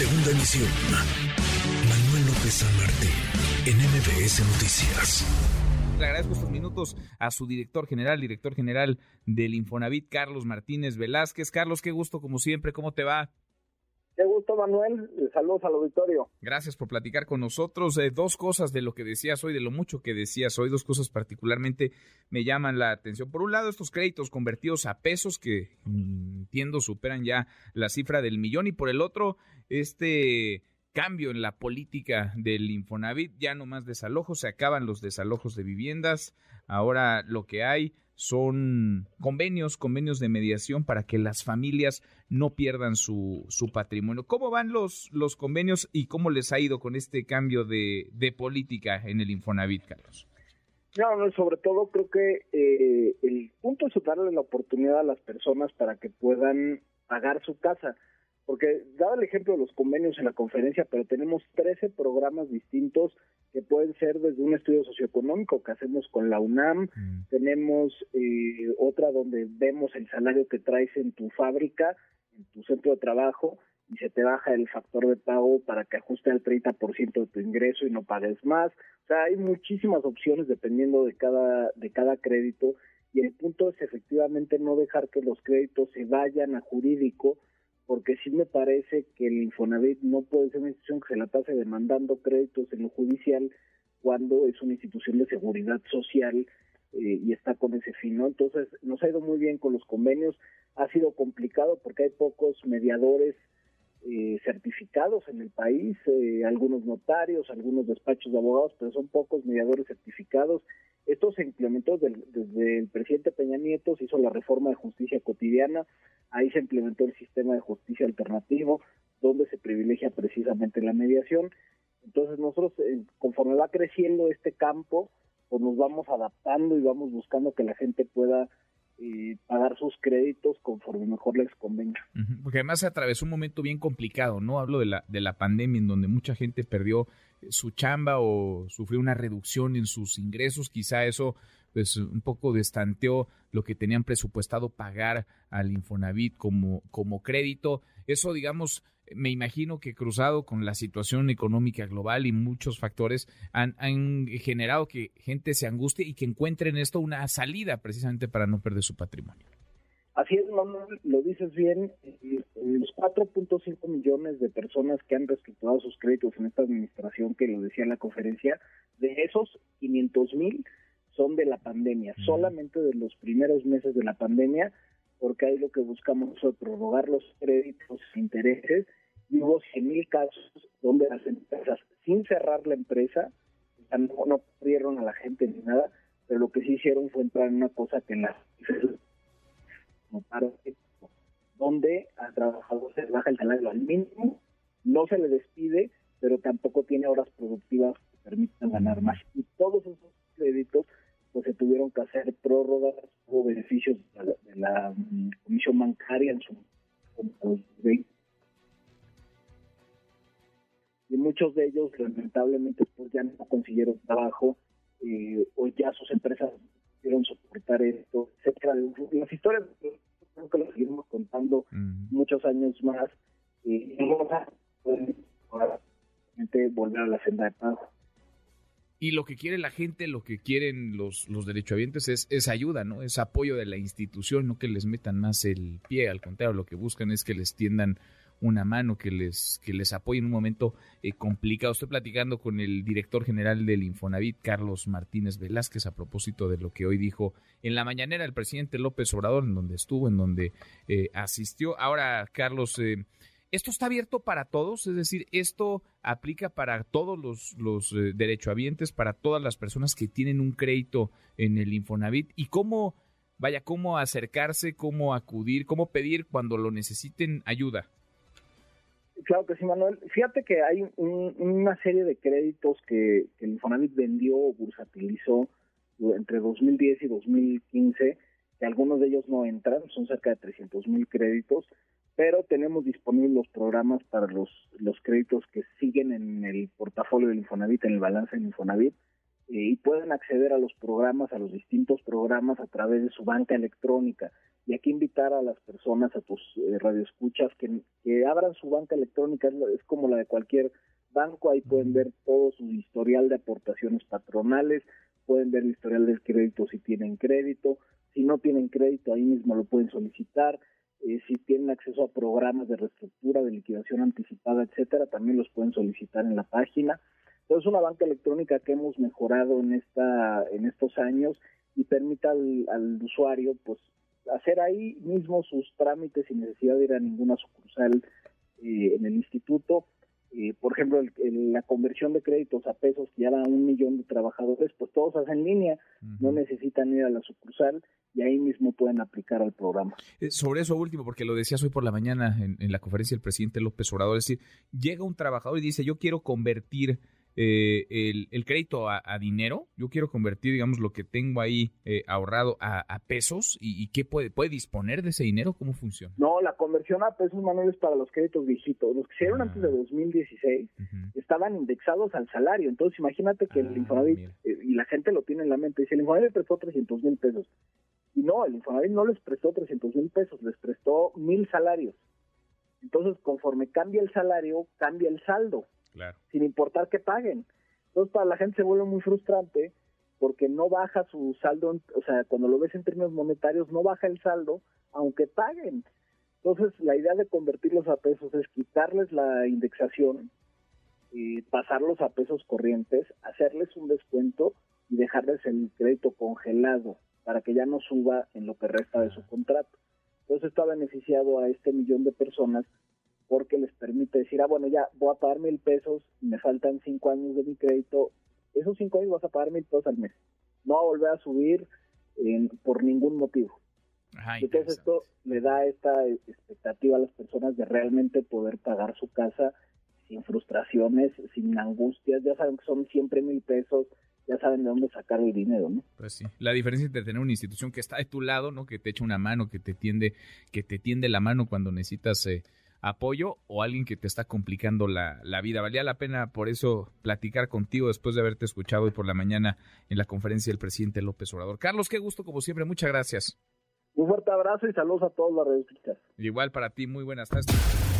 Segunda emisión. Manuel López San Martín, en MBS Noticias. Le agradezco estos minutos a su director general, director general del Infonavit, Carlos Martínez Velázquez. Carlos, qué gusto como siempre, ¿cómo te va? Qué gusto, Manuel. Saludos al auditorio. Gracias por platicar con nosotros. Eh, dos cosas de lo que decías hoy, de lo mucho que decías hoy, dos cosas particularmente me llaman la atención. Por un lado, estos créditos convertidos a pesos que entiendo superan ya la cifra del millón y por el otro, este cambio en la política del Infonavit, ya no más desalojos, se acaban los desalojos de viviendas, ahora lo que hay son convenios, convenios de mediación para que las familias no pierdan su, su patrimonio. ¿Cómo van los, los convenios y cómo les ha ido con este cambio de, de política en el Infonavit, Carlos? No, sobre todo creo que eh, el punto es darle la oportunidad a las personas para que puedan pagar su casa porque daba el ejemplo de los convenios en la conferencia, pero tenemos 13 programas distintos que pueden ser desde un estudio socioeconómico que hacemos con la UNAM, mm. tenemos eh, otra donde vemos el salario que traes en tu fábrica, en tu centro de trabajo, y se te baja el factor de pago para que ajuste al 30% de tu ingreso y no pagues más. O sea, hay muchísimas opciones dependiendo de cada, de cada crédito y el punto es efectivamente no dejar que los créditos se vayan a jurídico, porque sí me parece que el Infonavit no puede ser una institución que se la pase demandando créditos en lo judicial cuando es una institución de seguridad social eh, y está con ese fin, ¿no? Entonces, nos ha ido muy bien con los convenios, ha sido complicado porque hay pocos mediadores eh, certificados en el país, eh, algunos notarios, algunos despachos de abogados, pero son pocos mediadores certificados. Esto se implementó desde el presidente Peña Nieto, se hizo la reforma de justicia cotidiana, ahí se implementó el sistema de justicia alternativo, donde se privilegia precisamente la mediación. Entonces nosotros, eh, conforme va creciendo este campo, pues nos vamos adaptando y vamos buscando que la gente pueda eh, pagar sus créditos conforme mejor les convenga. Porque además se atravesó un momento bien complicado, ¿no? Hablo de la, de la pandemia en donde mucha gente perdió eh, su chamba o sufrió una reducción en sus ingresos, quizá eso pues un poco destanteó lo que tenían presupuestado pagar al Infonavit como, como crédito. Eso, digamos, me imagino que cruzado con la situación económica global y muchos factores han, generado que gente se angustie y que encuentren esto una salida precisamente para no perder su patrimonio. Así es, Manuel, lo dices bien. Los 4.5 millones de personas que han reestructurado sus créditos en esta administración, que lo decía en la conferencia, de esos 500 mil son de la pandemia, solamente de los primeros meses de la pandemia, porque ahí lo que buscamos fue prorrogar los créditos, intereses, y hubo 100 mil casos donde las empresas, sin cerrar la empresa, no, no perdieron a la gente ni nada, pero lo que sí hicieron fue entrar en una cosa que en las donde al trabajador se baja el salario al mínimo, no se le despide, pero tampoco tiene horas productivas que permitan ganar más. Y todos esos créditos tuvieron que hacer prórrogas o beneficios de la, mm, comisión bancaria en su y muchos de ellos lamentablemente pues ya no consiguieron trabajo eh, o ya sus empresas pudieron soportar esto, etcétera. Las historias creo que las seguimos contando muchos años más y no pueden volver a la senda de pago. Y lo que quiere la gente, lo que quieren los, los derechohabientes es, es ayuda, ¿no? Es apoyo de la institución, no que les metan más el pie, al contrario, lo que buscan es que les tiendan una mano, que les, que les apoye en un momento eh, complicado. Estoy platicando con el director general del Infonavit, Carlos Martínez Velázquez, a propósito de lo que hoy dijo en la mañanera el presidente López Obrador, en donde estuvo, en donde eh, asistió. Ahora, Carlos, eh, ¿Esto está abierto para todos? Es decir, ¿esto aplica para todos los, los eh, derechohabientes, para todas las personas que tienen un crédito en el Infonavit? ¿Y cómo, vaya, cómo acercarse, cómo acudir, cómo pedir cuando lo necesiten ayuda? Claro que sí, Manuel. Fíjate que hay una serie de créditos que, que el Infonavit vendió o bursatilizó entre 2010 y 2015, que algunos de ellos no entran, son cerca de 300 mil créditos, pero tenemos disponibles los programas para los, los créditos que siguen en el portafolio del Infonavit, en el balance del Infonavit. y pueden acceder a los programas, a los distintos programas a través de su banca electrónica. Y aquí invitar a las personas, a tus eh, radioescuchas, que, que abran su banca electrónica, es, como la de cualquier banco, ahí pueden ver todo su historial de aportaciones patronales, pueden ver el historial del crédito si tienen crédito, si no tienen crédito ahí mismo lo pueden solicitar, eh, si tienen acceso a programas de reestructura, de liquidación anticipada, etcétera, también los pueden solicitar en la página. Es una banca electrónica que hemos mejorado en esta en estos años y permite al, usuario pues hacer ahí mismo sus trámites sin necesidad de ir a ninguna sucursal eh, en el instituto. Eh, por ejemplo, la conversión de créditos a pesos que ya un millón de trabajadores, pues todos hacen en línea, no necesitan ir a la sucursal y ahí mismo pueden aplicar al programa. Eh, sobre eso último, porque lo decías hoy por la mañana en, en la conferencia del presidente López Obrador, es decir, llega un trabajador y dice, yo quiero convertir eh, el, crédito a, dinero. Yo quiero convertir, digamos, lo que tengo ahí eh, ahorrado a, pesos. ¿Y, qué puede, puede disponer de ese dinero? ¿Cómo funciona? No, la conversión a pesos, Manuel, es para los créditos viejitos. Los que se dieron antes de 2016 ah. estaban indexados al salario. Entonces, imagínate que el ah, Infonavit, eh, y la gente lo tiene en la mente, dice, el Infonavit prestó 300 mil pesos. Y no, el Infonavit no les prestó 300 mil pesos, les prestó mil salarios. Entonces, conforme cambia el salario, cambia el saldo sin importar que paguen. Entonces para la gente se vuelve muy frustrante porque no baja su saldo, o sea, cuando lo ves en términos monetarios, no baja el saldo, aunque paguen. Entonces la idea de convertirlos a pesos es quitarles la indexación, y pasarlos a pesos corrientes, hacerles un descuento y dejarles el crédito congelado para que ya no suba en lo que resta de su contrato. Entonces está beneficiado a este millón de personas porque les permite decir, ah, bueno, ya voy a pagar mil pesos, me faltan cinco años de mi crédito, esos cinco años vas a pagar mil pesos al mes. No va a volver a subir por ningún motivo. Entonces esto le da esta expectativa a las personas de realmente poder pagar su casa sin frustraciones, sin angustias, ya saben que son siempre mil pesos, ya saben de dónde sacar el dinero, ¿no? Pues sí, la diferencia entre tener una institución que está de tu lado, ¿no? Que te echa una mano, que te tiende, que te tiende la mano cuando necesitas eh, apoyo o alguien que te está complicando la, vida. Valía la pena por eso platicar contigo después de haberte escuchado hoy por la mañana en la conferencia del presidente López Obrador. Carlos, qué gusto como siempre, muchas gracias. Un fuerte abrazo y saludos a todos los redes. Igual para ti, muy buenas tardes.